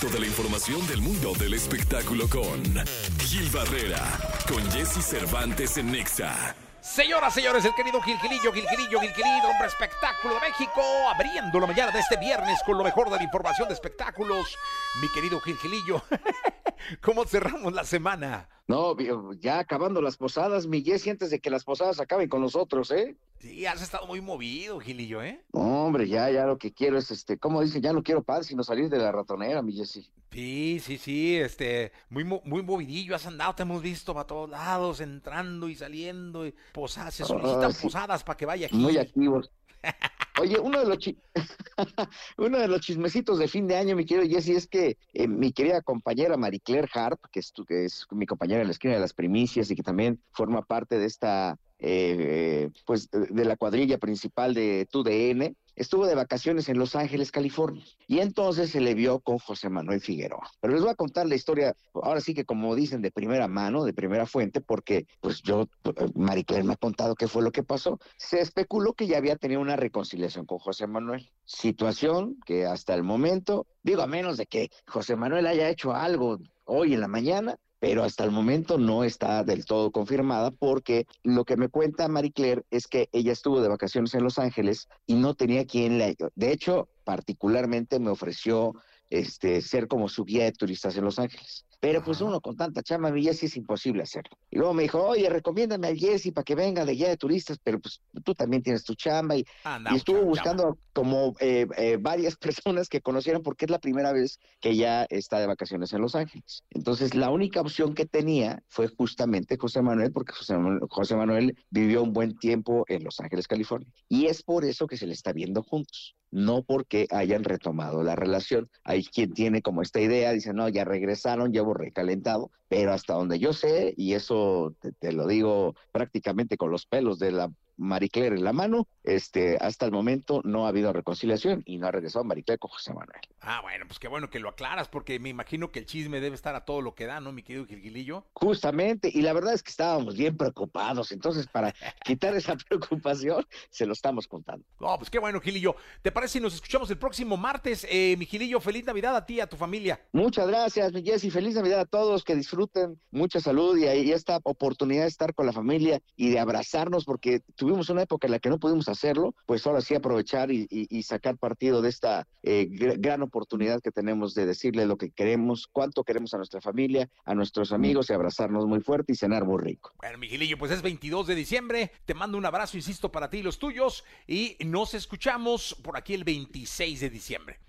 Toda la información del mundo del espectáculo con Gil Barrera, con Jesse Cervantes en Nexa. Señoras, señores, el querido Gilgilillo, Gilgilillo, Gilgilillo, hombre espectáculo de México, abriendo la mañana de este viernes con lo mejor de la información de espectáculos. Mi querido Gilgilillo, ¿cómo cerramos la semana? No, ya acabando las posadas, mi Jessy, antes de que las posadas acaben con nosotros, ¿eh? Sí, has estado muy movido, Gilillo, ¿eh? No, hombre, ya, ya lo que quiero es, este, como dicen, ya no quiero paz, sino salir de la ratonera, mi Jessy. Sí, sí, sí, este, muy, muy movidillo, has andado, te hemos visto para todos lados, entrando y saliendo, y posadas, se solicitan posadas para que vaya aquí. Muy activos. Oye, uno de los uno de los chismecitos de fin de año, mi querido Jesse, es que eh, mi querida compañera Marie Claire Harp, que es, que es mi compañera en la esquina de las primicias y que también forma parte de esta eh, pues de la cuadrilla principal de TUDN, estuvo de vacaciones en Los Ángeles, California, y entonces se le vio con José Manuel Figueroa. Pero les voy a contar la historia, ahora sí que como dicen, de primera mano, de primera fuente, porque pues yo, Marie Claire me ha contado qué fue lo que pasó. Se especuló que ya había tenido una reconciliación con José Manuel, situación que hasta el momento, digo, a menos de que José Manuel haya hecho algo hoy en la mañana, pero hasta el momento no está del todo confirmada porque lo que me cuenta Marie Claire es que ella estuvo de vacaciones en Los Ángeles y no tenía quien la... De hecho, particularmente me ofreció este, ser como su guía de turistas en Los Ángeles. Pero pues uno con tanta chama, mi Jessy es imposible hacerlo. Y luego me dijo, oye, recomiéndame al Jessy para que venga de guía de turistas, pero pues tú también tienes tu chamba. Y, estuvo buscando como eh, eh, varias personas que conocieran porque es la primera vez que ella está de vacaciones en Los Ángeles. Entonces la única opción que tenía fue justamente José Manuel, porque José Manuel, José Manuel vivió un buen tiempo en Los Ángeles, California. Y es por eso que se le está viendo juntos no porque hayan retomado la relación. Hay quien tiene como esta idea, dice, no, ya regresaron, ya recalentado, pero hasta donde yo sé, y eso te, lo digo prácticamente con los pelos de la Marie Claire en la mano, este, hasta el momento no ha habido reconciliación y no ha regresado Marie Claire con José Manuel. Ah, bueno, pues qué bueno que lo aclaras, porque me imagino que el chisme debe estar a todo lo que da, ¿no, mi querido Gilgilillo? Justamente, y la verdad es que estábamos bien preocupados, entonces para quitar esa preocupación, se lo estamos contando. No, pues qué bueno, Gilillo. ¿Te parece si nos escuchamos el próximo martes? Eh, mi Gilillo, feliz Navidad a ti y a tu familia. Muchas gracias, mi Jessy, feliz Navidad a todos, que disfruten, mucha salud y, y esta oportunidad de estar con la familia y de abrazarnos, porque tuvimos una época en la que no pudimos hacerlo, pues ahora sí aprovechar y, sacar partido de esta eh, gran oportunidad que tenemos de decirle lo que queremos, cuánto queremos a nuestra familia, a nuestros amigos y abrazarnos muy fuerte y cenar muy rico. Bueno, Miguelillo, pues es 22 de diciembre, te mando un abrazo, insisto, para ti y los tuyos y nos escuchamos por aquí el 26 de diciembre.